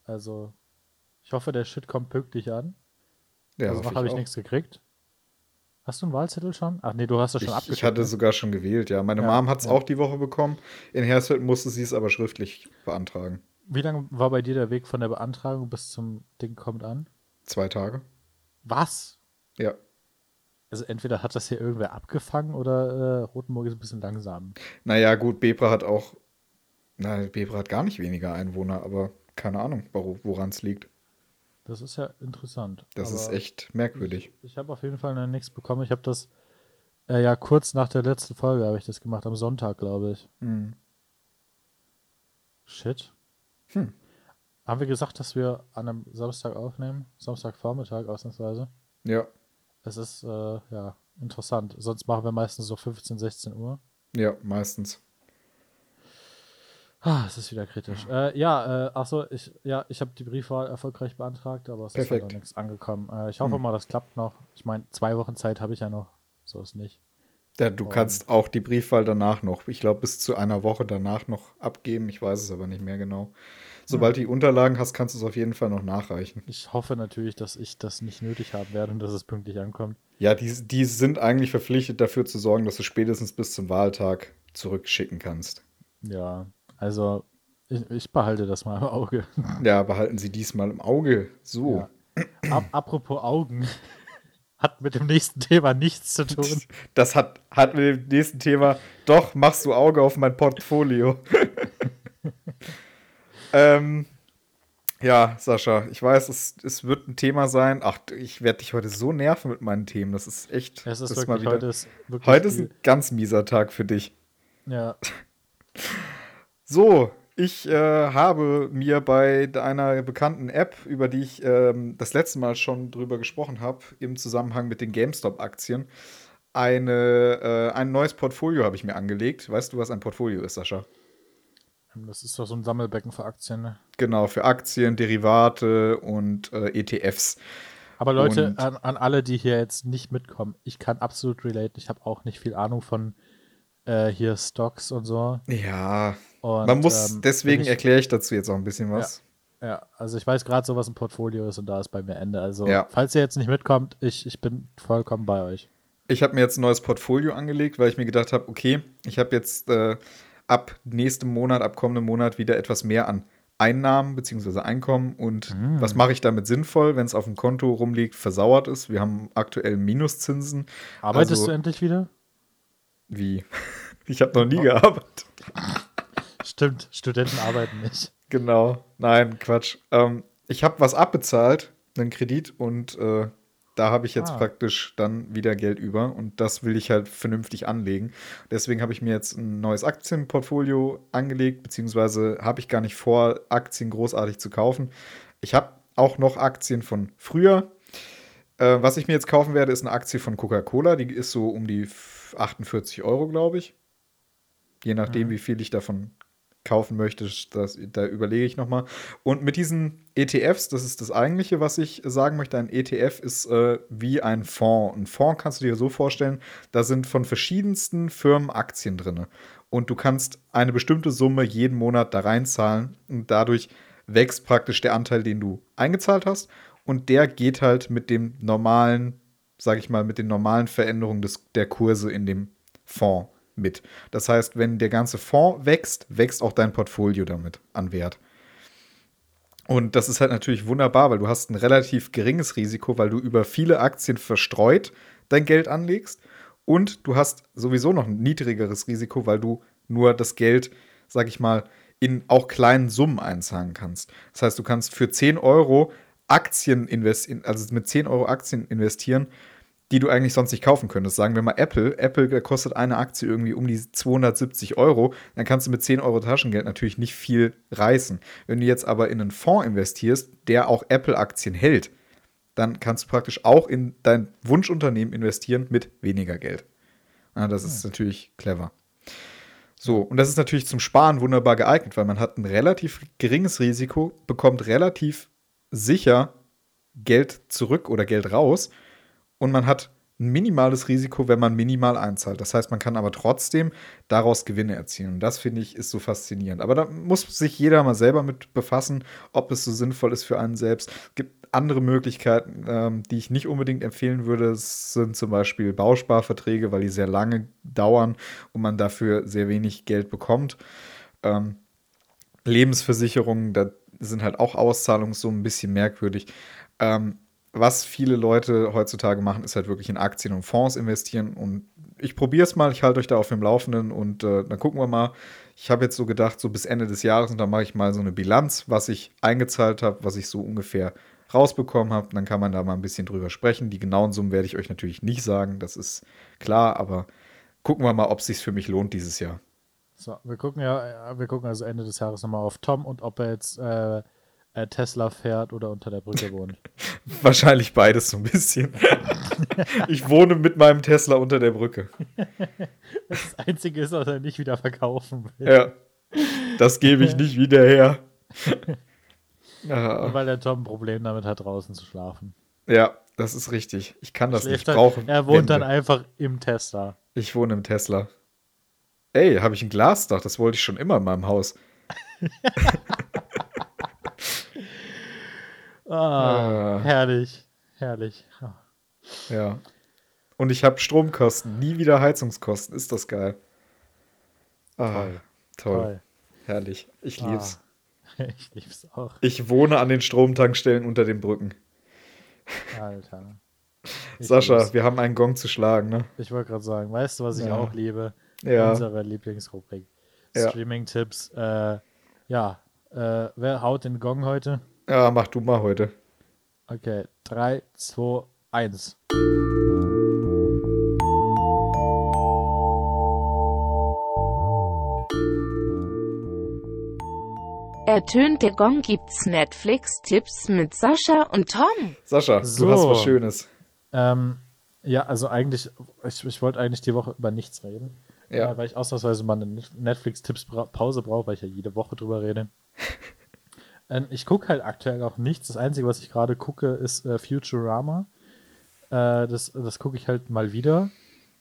Also, ich hoffe, der Shit kommt pünktlich an. ja, also habe ich auch. nichts gekriegt. Hast du einen Wahlzettel schon? Ach nee, du hast das schon abgeschickt. ich hatte ne? sogar schon gewählt, ja. Meine Ja, Mom hat es ja. auch die Woche bekommen. In Hersfeld musste sie es aber schriftlich beantragen. Wie lange war bei dir der Weg von der Beantragung bis zum Ding kommt an? Zwei Tage. Was? Ja. Also entweder hat das hier irgendwer abgefangen oder äh, Rotenburg ist ein bisschen langsam. Naja, gut, Bebra hat auch. Na, Bebra hat gar nicht weniger Einwohner, aber keine Ahnung, woran es liegt. Das ist ja interessant. Das Aber ist echt merkwürdig. Ich, ich habe auf jeden Fall noch nichts bekommen. Ich habe das äh, ja kurz nach der letzten Folge habe ich das gemacht, am Sonntag, glaube ich. Hm. Shit. Hm. Haben wir gesagt, dass wir an einem Samstag aufnehmen? Samstagvormittag ausnahmsweise. Ja, Es ist äh, ja interessant. Sonst machen wir meistens so 15, 16 Uhr. ja, meistens. Ah, es ist wieder kritisch. Äh, ja, äh, achso, ich, ja, ich habe die Briefwahl erfolgreich beantragt, aber es ist Perfekt. halt noch nichts angekommen. Äh, ich hoffe Hm. mal, das klappt noch. Ich meine, zwei Wochen Zeit habe ich ja noch. So ist nicht. Ja, du Und- kannst auch die Briefwahl danach noch, ich glaube, bis zu einer Woche danach noch abgeben. Ich weiß es aber nicht mehr genau. Sobald du die Unterlagen hast, kannst du es auf jeden Fall noch nachreichen. Ich hoffe natürlich, dass ich das nicht nötig haben werde und dass es pünktlich ankommt. Ja, die, die sind eigentlich verpflichtet dafür zu sorgen, dass du spätestens bis zum Wahltag zurückschicken kannst. Ja, also ich, ich behalte das mal im Auge. Ja, behalten Sie diesmal im Auge. So. Ja. Ap apropos Augen. Hat mit dem nächsten Thema nichts zu tun. Das hat, hat mit dem nächsten Thema. Doch, machst du Auge auf mein Portfolio. ähm, ja, Sascha, ich weiß, es, es wird ein Thema sein. Ach, ich werde dich heute so nerven mit meinen Themen. Das ist echt. Es ist das wirklich, mal wieder, heute ist heute ist ein ganz mieser Tag für dich. Ja, So, ich äh, habe mir bei einer bekannten App, über die ich ähm, das letzte Mal schon drüber gesprochen habe, im Zusammenhang mit den GameStop-Aktien, eine, äh, ein neues Portfolio habe ich mir angelegt. Weißt du, was ein Portfolio ist, Sascha? das ist doch so ein Sammelbecken für Aktien. Ne? Genau, für Aktien, Derivate und äh, ETFs. Aber Leute, an, an alle, die hier jetzt nicht mitkommen, ich kann absolut relate. Ich habe auch nicht viel Ahnung von äh, hier Stocks und so. Ja, Und, man muss, ähm, deswegen erkläre ich dazu jetzt auch ein bisschen was. Ja, also ich weiß gerade so, was ein Portfolio ist und da ist bei mir Ende. Also, Ja. falls ihr jetzt nicht mitkommt, ich, ich bin vollkommen bei euch. Ich habe mir jetzt ein neues Portfolio angelegt, weil ich mir gedacht habe, okay, ich habe jetzt äh, ab nächstem Monat, ab kommendem Monat wieder etwas mehr an Einnahmen bzw. Einkommen und was mache ich damit sinnvoll, wenn es auf dem Konto rumliegt, versauert ist. Wir haben aktuell Minuszinsen. Arbeitest Also- du endlich wieder? Wie? Ich habe noch nie gearbeitet. Stimmt, Studenten arbeiten nicht. Genau. Nein, Quatsch. Ähm, ich habe was abbezahlt, einen Kredit, und äh, da habe ich jetzt Ah. praktisch dann wieder Geld über und das will ich halt vernünftig anlegen. Deswegen habe ich mir jetzt ein neues Aktienportfolio angelegt, beziehungsweise habe ich gar nicht vor, Aktien großartig zu kaufen. Ich habe auch noch Aktien von früher. Äh, was ich mir jetzt kaufen werde, ist eine Aktie von Coca-Cola. Die ist so um die 48 Euro, glaube ich. Je nachdem, wie viel ich davon kaufen möchte, das, da überlege ich nochmal. Und mit diesen ETFs, das ist das eigentliche, was ich sagen möchte. Ein ETF ist äh, wie ein Fonds. Ein Fonds kannst du dir so vorstellen, da sind von verschiedensten Firmen Aktien drin. Und du kannst eine bestimmte Summe jeden Monat da reinzahlen und dadurch wächst praktisch der Anteil, den du eingezahlt hast. Und der geht halt mit dem normalen, sage ich mal, mit den normalen Veränderungen des, der Kurse in dem Fonds mit. Das heißt, wenn der ganze Fonds wächst, wächst auch dein Portfolio damit an Wert. Und das ist halt natürlich wunderbar, weil du hast ein relativ geringes Risiko, weil du über viele Aktien verstreut dein Geld anlegst. Und du hast sowieso noch ein niedrigeres Risiko, weil du nur das Geld, sag ich mal, in auch kleinen Summen einzahlen kannst. Das heißt, du kannst für 10 Euro Aktien investieren, also mit 10 Euro Aktien investieren, die du eigentlich sonst nicht kaufen könntest. Sagen wir mal Apple. Apple kostet eine Aktie irgendwie um die 270 Euro. Dann kannst du mit 10 Euro Taschengeld natürlich nicht viel reißen. Wenn du jetzt aber in einen Fonds investierst, der auch Apple-Aktien hält, dann kannst du praktisch auch in dein Wunschunternehmen investieren mit weniger Geld. Ja, das ist natürlich clever. So, und das ist natürlich zum Sparen wunderbar geeignet, weil man hat ein relativ geringes Risiko, bekommt relativ sicher Geld zurück oder Geld raus und man hat ein minimales Risiko, wenn man minimal einzahlt. Das heißt, man kann aber trotzdem daraus Gewinne erzielen. Und das finde ich ist so faszinierend. Aber da muss sich jeder mal selber mit befassen, ob es so sinnvoll ist für einen selbst. Es gibt andere Möglichkeiten, ähm, die ich nicht unbedingt empfehlen würde. Es sind zum Beispiel Bausparverträge, weil die sehr lange dauern und man dafür sehr wenig Geld bekommt. Ähm, Lebensversicherungen, da sind halt auch Auszahlungen so ein bisschen merkwürdig. Ähm, was viele Leute heutzutage machen, ist halt wirklich in Aktien und Fonds investieren. Und ich probiere es mal, ich halte euch da auf dem Laufenden und äh, dann gucken wir mal. Ich habe jetzt so gedacht, so bis Ende des Jahres und dann mache ich mal so eine Bilanz, was ich eingezahlt habe, was ich so ungefähr rausbekommen habe. Dann kann man da mal ein bisschen drüber sprechen. Die genauen Summen werde ich euch natürlich nicht sagen, das ist klar, aber gucken wir mal, ob es sich für mich lohnt dieses Jahr. So, wir gucken ja, äh, wir gucken also Ende des Jahres nochmal auf Tom und ob er jetzt äh, äh, Tesla fährt oder unter der Brücke wohnt. Wahrscheinlich beides so ein bisschen. ich wohne mit meinem Tesla unter der Brücke. Das Einzige ist, dass er nicht wieder verkaufen will. Ja. Das gebe ich nicht wieder her. Ja, weil der Tom ein Problem damit hat, draußen zu schlafen. ja, das ist richtig. Ich kann das Schläft nicht brauchen. er wohnt dann Wände. einfach im Tesla. Ich wohne im Tesla. Ey, habe ich ein Glasdach? Das wollte ich schon immer in meinem Haus. Ah, Ah. herrlich, herrlich. Ah. Ja. Und ich habe Stromkosten, nie wieder Heizungskosten. Ist das geil? Ah, Toll. toll. Toll. Herrlich. Ich lieb's. Ah, ich lieb's auch. Ich wohne an den Stromtankstellen unter den Brücken. Alter. Ich Sascha, lieb's. wir haben einen Gong zu schlagen, ne? Ich wollte gerade sagen, weißt du, was ich Ja. auch liebe? Ja. Unsere Lieblingsrubrik. Ja. Streaming-Tipps. Äh, ja, äh, wer haut den Gong heute? Ja, mach du mal heute. Okay, 3, 2, 1. Ertönt der Gong gibt's Netflix-Tipps mit Sascha und Tom. Sascha, So. du hast was Schönes. Ähm, ja, also eigentlich, ich, ich wollte eigentlich die Woche über nichts reden. Ja. Weil ich ausnahmsweise mal eine Netflix-Tipps-Pause brauche, weil ich ja jede Woche drüber rede. ähm, ich gucke halt aktuell auch nichts. Das Einzige, was ich gerade gucke, ist äh, Futurama. Äh, das das gucke ich halt mal wieder.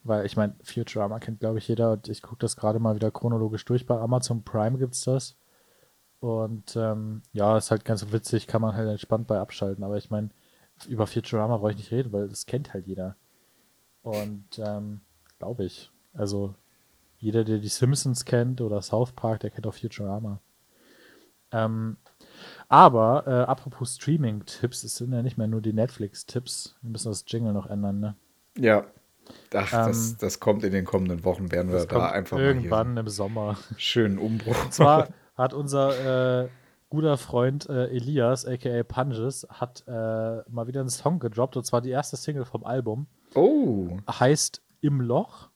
Weil ich meine, Futurama kennt, glaube ich, jeder. Und ich gucke das gerade mal wieder chronologisch durch. Bei Amazon Prime gibt's das. Und ähm, ja, ist halt ganz witzig, kann man halt entspannt bei abschalten. Aber ich meine, über Futurama brauche ich nicht reden, weil das kennt halt jeder. Und ähm, glaube ich. Also jeder, der die Simpsons kennt oder South Park, der kennt auch Futurama. Ähm, aber äh, apropos Streaming-Tipps, es sind ja nicht mehr nur die Netflix-Tipps. Wir müssen das Jingle noch ändern, ne? Ja. Ach, das, Ähm, das kommt in den kommenden Wochen, werden wir Das da einfach mal irgendwann im Sommer. schönen Umbruch. Und zwar hat unser äh, guter Freund äh, Elias, aka Punges, hat äh, mal wieder einen Song gedroppt, und zwar die erste Single vom Album. Oh, Heißt Im Loch.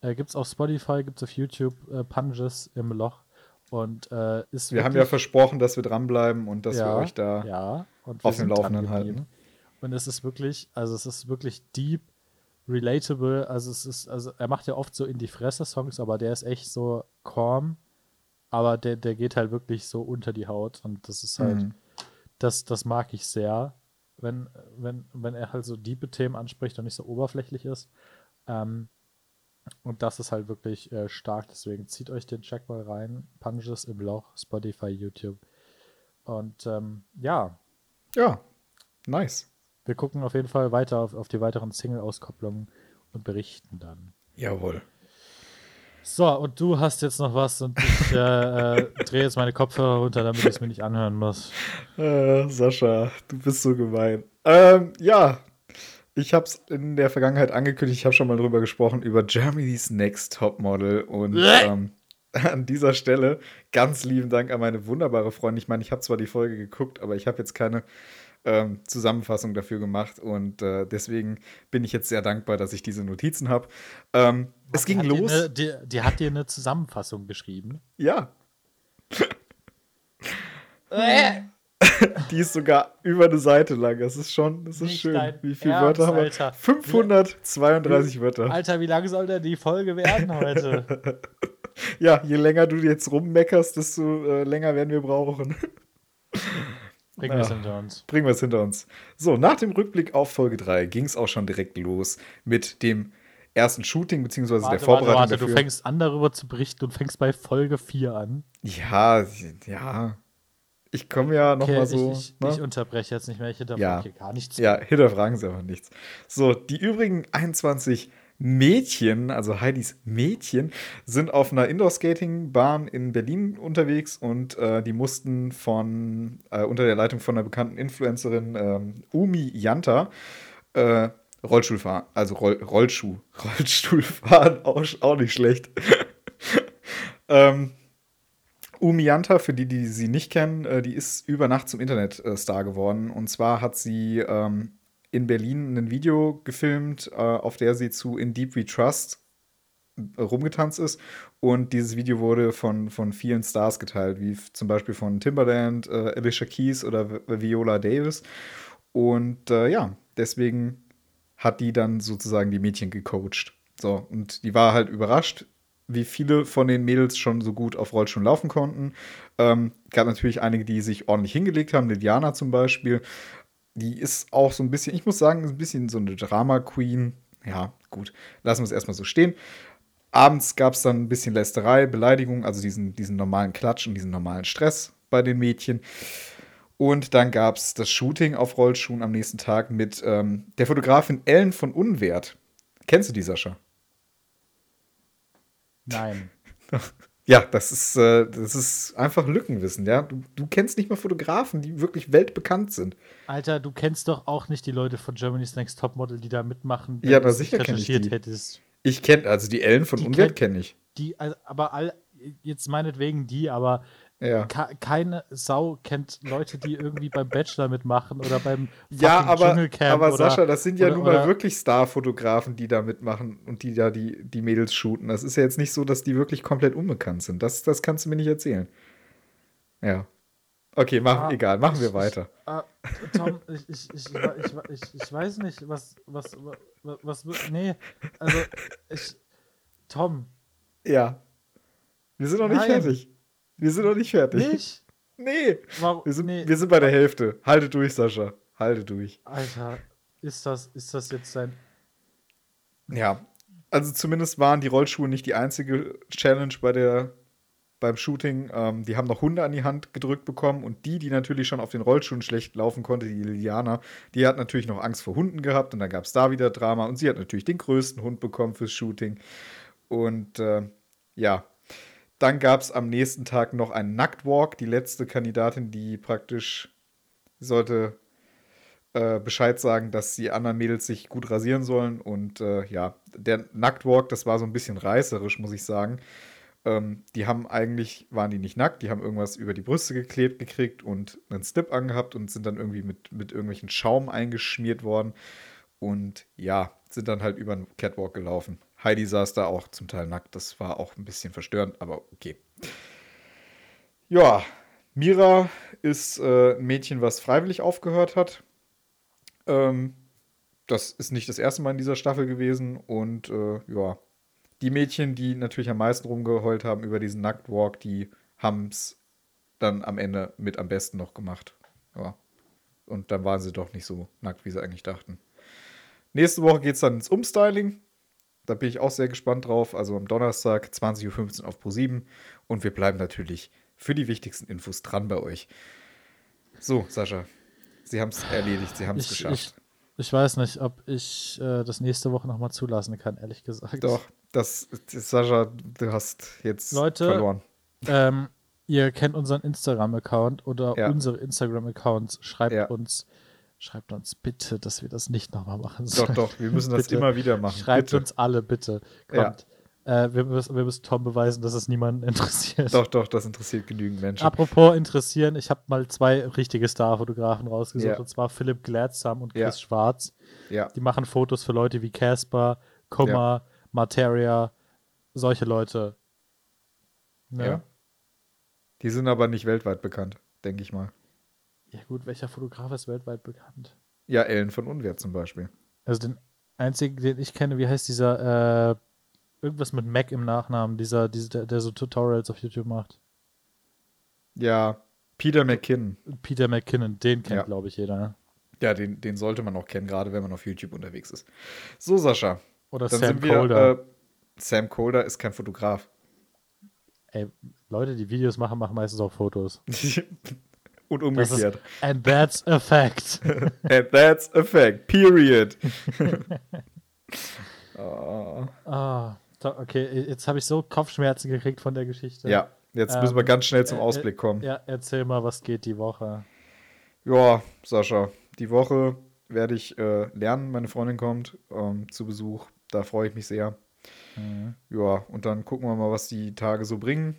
Äh, gibt's auf Spotify, gibt's auf YouTube, äh, Punges im Loch. Und äh, ist wir haben ja versprochen, dass wir dranbleiben und dass wir euch da. ja, auf dem Laufenden halten. Und es ist wirklich, also es ist wirklich deep, relatable. Also es ist, also er macht ja oft so in die Fresse Songs, aber der ist echt so calm. Aber der, der geht halt wirklich so unter die Haut und das ist halt, Mhm. das, das mag ich sehr, wenn, wenn, wenn er halt so diepe Themen anspricht und nicht so oberflächlich ist. Ähm, und das ist halt wirklich äh, stark, deswegen zieht euch den Check mal rein. Punches im Loch, Spotify, YouTube. Und ähm, ja, Ja, nice. wir gucken auf jeden Fall weiter auf, auf die weiteren Single-Auskopplungen und berichten dann. Jawohl. So, und du hast jetzt noch was und ich äh, äh, drehe jetzt meine Kopfhörer runter, damit ich es mir nicht anhören muss. Äh, Sascha, du bist so gemein. Ähm, ja, ich habe es in der Vergangenheit angekündigt, ich habe schon mal drüber gesprochen, über Germany's Next Topmodel. Und ähm, an dieser Stelle ganz lieben Dank an meine wunderbare Freundin. Ich meine, ich habe zwar die Folge geguckt, aber ich habe jetzt keine ähm, Zusammenfassung dafür gemacht. Und äh, deswegen bin ich jetzt sehr dankbar, dass ich diese Notizen habe. Ähm, es ging los. eine- die, die hat dir eine Zusammenfassung geschrieben. Ja. Die ist sogar über eine Seite lang. Das ist schon, das ist Nicht schön. Wie viele Ernst, Wörter haben wir? Alter. 532 Wörter. Alter, wie lang soll denn die Folge werden heute? Ja, je länger du jetzt rummeckerst, desto äh, länger werden wir brauchen. Bringen wir es hinter uns. Bringen wir es hinter uns. So, nach dem Rückblick auf Folge 3 ging es auch schon direkt los mit dem ersten Shooting, beziehungsweise der Vorbereitung warte, warte, dafür. du fängst an, darüber zu berichten und fängst bei Folge 4 an. ja, ja. Ich komme ja noch Okay, mal so. ich, ich, ne? ich unterbreche jetzt nicht mehr, ich hinterfrage Ja. hier gar nichts. Ja, hinterfragen sie aber nichts. So, die übrigen 21 Mädchen, also Heidis Mädchen, sind auf einer Indoor-Skating-Bahn in Berlin unterwegs und äh, die mussten von äh, unter der Leitung von einer bekannten Influencerin ähm, Umi Janta äh, Rollstuhl fahren, also Roll, Rollschuh, Rollstuhl fahren, auch, auch nicht schlecht. ähm, Umianta, für die, die sie nicht kennen, äh, die ist über Nacht zum Internetstar geworden. Und zwar hat sie ähm, in Berlin ein Video gefilmt, äh, auf der sie zu In Deep We Trust äh, rumgetanzt ist. Und dieses Video wurde von, von vielen Stars geteilt, wie zum Beispiel von Timbaland, äh, Alicia Keys oder Vi- Viola Davis. Und äh, ja, deswegen hat die dann sozusagen die Mädchen gecoacht. So, und die war halt überrascht, wie viele von den Mädels schon so gut auf Rollschuhen laufen konnten. Ähm, gab natürlich einige, die sich ordentlich hingelegt haben, Liliana zum Beispiel. Die ist auch so ein bisschen, ich muss sagen, ein bisschen so eine Drama-Queen. Ja, gut, lassen wir es erstmal so stehen. Abends gab es dann ein bisschen Lästerei, Beleidigung, also diesen, diesen normalen Klatsch und diesen normalen Stress bei den Mädchen. Und dann gab es das Shooting auf Rollschuhen am nächsten Tag mit ähm, der Fotografin Ellen von Unwert. Kennst du die, Sascha? Nein. Ja, das ist, äh, das ist einfach Lückenwissen, ja. Du, du kennst nicht mal Fotografen, die wirklich weltbekannt sind. Alter, du kennst doch auch nicht die Leute von Germany's Next Topmodel, die da mitmachen. Ja, es sicher nicht kenn ich die. hättest. Ich kenne, also die Ellen von Unwert kenn- kenne ich. Die, also, aber all, jetzt meinetwegen die, aber Ja. ke- keine Sau kennt Leute, die irgendwie beim Bachelor mitmachen oder beim Ja, aber, Dschungelcamp aber oder, Sascha, das sind ja nun mal wirklich Star-Fotografen, die da mitmachen und die da die, die Mädels shooten. Das ist ja jetzt nicht so, dass die wirklich komplett unbekannt sind. Das, das kannst du mir nicht erzählen. Ja. Okay, mach, Ah, egal, machen wir ich- weiter. Ah, Tom, ich, ich, ich, ich, ich, ich weiß nicht, was, was, was, was, nee, also, ich, Tom, Ja. Wir sind noch nicht Nein. fertig. Wir sind noch nicht fertig. nicht? Nee. Warum, Wir sind, nee, wir sind bei der Hälfte. Halte durch, Sascha. Halte durch. Alter, ist das, ist das jetzt dein, Ja. Also zumindest waren die Rollschuhe nicht die einzige Challenge bei der, beim Shooting. Ähm, die haben noch Hunde an die Hand gedrückt bekommen und die, die natürlich schon auf den Rollschuhen schlecht laufen konnte, die Liliana, die hat natürlich noch Angst vor Hunden gehabt und dann gab es da wieder Drama und sie hat natürlich den größten Hund bekommen fürs Shooting. Und äh, ja, dann gab es am nächsten Tag noch einen Nacktwalk. Die letzte Kandidatin, die praktisch sollte äh, Bescheid sagen, dass die anderen Mädels sich gut rasieren sollen. Und äh, ja, der Nacktwalk, das war so ein bisschen reißerisch, muss ich sagen. Ähm, die haben eigentlich, waren die nicht nackt, die haben irgendwas über die Brüste geklebt gekriegt und einen Slip angehabt und sind dann irgendwie mit, mit irgendwelchen Schaum eingeschmiert worden. Und ja, sind dann halt über den Catwalk gelaufen. Heidi saß da auch zum Teil nackt. Das war auch ein bisschen verstörend, aber okay. Ja, Mira ist äh, ein Mädchen, was freiwillig aufgehört hat. Ähm, das ist nicht das erste Mal in dieser Staffel gewesen. Und äh, ja, die Mädchen, die natürlich am meisten rumgeheult haben über diesen Nacktwalk, die haben es dann am Ende mit am besten noch gemacht. Ja. Und dann waren sie doch nicht so nackt, wie sie eigentlich dachten. Nächste Woche geht es dann ins Umstyling. Da bin ich auch sehr gespannt drauf. Also am Donnerstag 20.15 Uhr auf Pro7. Und wir bleiben natürlich für die wichtigsten Infos dran bei euch. So, Sascha, Sie haben es erledigt, Sie haben es geschafft. ich, ich weiß nicht, ob ich äh, das nächste Woche nochmal zulassen kann, ehrlich gesagt. Doch, das, das, Sascha, du hast jetzt Leute, verloren. Ähm, ihr kennt unseren Instagram-Account oder Ja. unsere Instagram-Accounts. Schreibt Ja. uns, schreibt uns bitte, dass wir das nicht nochmal machen Doch, sollen. doch, wir müssen das Bitte. immer wieder machen. Schreibt bitte. uns alle, bitte. Ja. Kommt. Äh, wir, müssen, wir müssen Tom beweisen, dass es niemanden interessiert. Doch, doch, das interessiert genügend Menschen. Apropos interessieren, ich habe mal zwei richtige Starfotografen rausgesucht, Ja. und zwar Philipp Gladsam und Chris Ja. Schwarz. Ja, Die machen Fotos für Leute wie Casper, Kummer, Materia, solche Leute. Ne? ja. Die sind aber nicht weltweit bekannt, denke ich mal. Ja gut, welcher Fotograf ist weltweit bekannt? Ja, Ellen von Unwert zum Beispiel. Also den einzigen, den ich kenne, wie heißt dieser, äh, irgendwas mit Mac im Nachnamen, dieser, dieser der, der so Tutorials auf YouTube macht. Ja, Peter McKinnon. Peter McKinnon, den kennt, Ja. glaube ich, jeder. ne? Ja, den, den sollte man auch kennen, gerade wenn man auf YouTube unterwegs ist. So, Sascha. Oder Dann Sam sind wir. Colder. Äh, Sam Colder ist kein Fotograf. Ey, Leute, die Videos machen, machen meistens auch Fotos. Und Das ist, umgekehrt. and that's a fact. And that's a fact. Period. oh. Ah, to- okay, jetzt habe ich so Kopfschmerzen gekriegt von der Geschichte. Ja, jetzt Ähm, müssen wir ganz schnell zum äh, Ausblick kommen. Ja, erzähl mal, was geht die Woche? Ja, Sascha, die Woche werde ich äh, lernen. Meine Freundin kommt ähm, zu Besuch. Da freue ich mich sehr. Mhm. Ja, und dann gucken wir mal, was die Tage so bringen.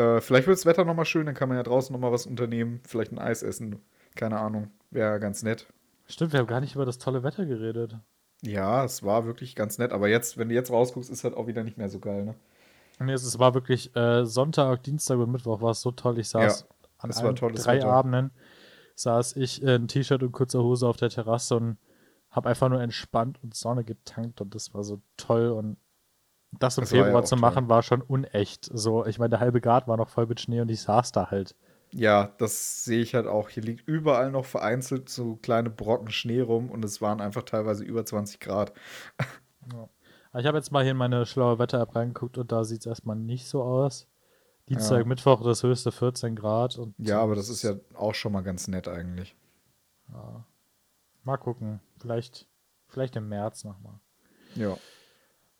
Äh, vielleicht wird das Wetter nochmal schön, dann kann man ja draußen nochmal was unternehmen. Vielleicht ein Eis essen. Keine Ahnung. Wäre ganz nett. Stimmt, wir haben gar nicht über das tolle Wetter geredet. Ja, es war wirklich ganz nett. Aber jetzt, wenn du jetzt rausguckst, ist halt auch wieder nicht mehr so geil, ne? Nee, es war wirklich äh, Sonntag, Dienstag und Mittwoch war es so toll. Ich saß Ja, an tolles drei Wetter. Abenden, saß ich in T-Shirt und kurzer Hose auf der Terrasse und habe einfach nur entspannt und Sonne getankt und das war so toll und das im Das ja Februar auch zu toll. machen war schon unecht. So, ich meine, der halbe Grad war noch voll mit Schnee und ich saß da halt. Ja, das sehe ich halt auch. Hier liegt überall noch vereinzelt so kleine Brocken Schnee rum und es waren einfach teilweise über 20 Grad. Aber Ich habe jetzt mal hier in meine schlaue Wetter-App reingeguckt und da sieht es erstmal nicht so aus. Dienstag, Ja. Mittwoch das höchste 14 Grad und Ja, aber das ist ja auch schon mal ganz nett eigentlich. mal gucken. Vielleicht, vielleicht im März nochmal. Ja.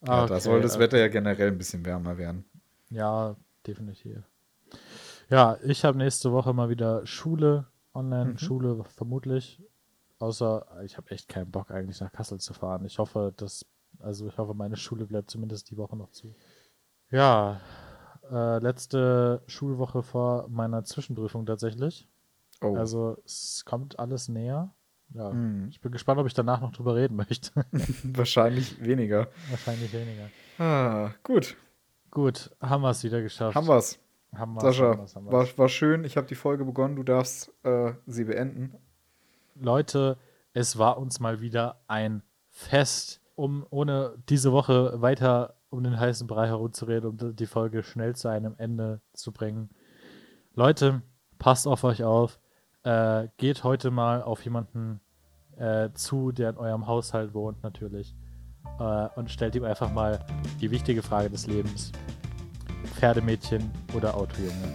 Ja, da Okay, soll das äh, Wetter ja generell ein bisschen wärmer werden. Ja, definitiv. Ja, ich habe nächste Woche mal wieder Schule, Online-Schule vermutlich. Außer ich habe echt keinen Bock eigentlich nach Kassel zu fahren. Ich hoffe, dass, also ich hoffe, meine Schule bleibt zumindest die Woche noch zu. Ja, äh, letzte Schulwoche vor meiner Zwischenprüfung tatsächlich. Oh. Also es kommt alles näher. Ja, Hm. ich bin gespannt, ob ich danach noch drüber reden möchte. Wahrscheinlich weniger. Wahrscheinlich weniger. Ah, gut. Gut, haben wir es wieder geschafft. Haben. Haben wir's, Sascha, haben wir's. war, war schön. Ich habe die Folge begonnen. Du darfst äh, sie beenden. Leute, es war uns mal wieder ein Fest, um ohne diese Woche weiter um den heißen Brei herumzureden, um die Folge schnell zu einem Ende zu bringen. Leute, passt auf euch auf. Äh, geht heute mal auf jemanden äh, zu, der in eurem Haushalt wohnt, natürlich. Äh, und stellt ihm einfach mal die wichtige Frage des Lebens. Pferdemädchen oder Autojunge?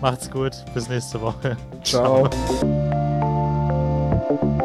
Macht's gut, bis nächste Woche. Ciao. Ciao.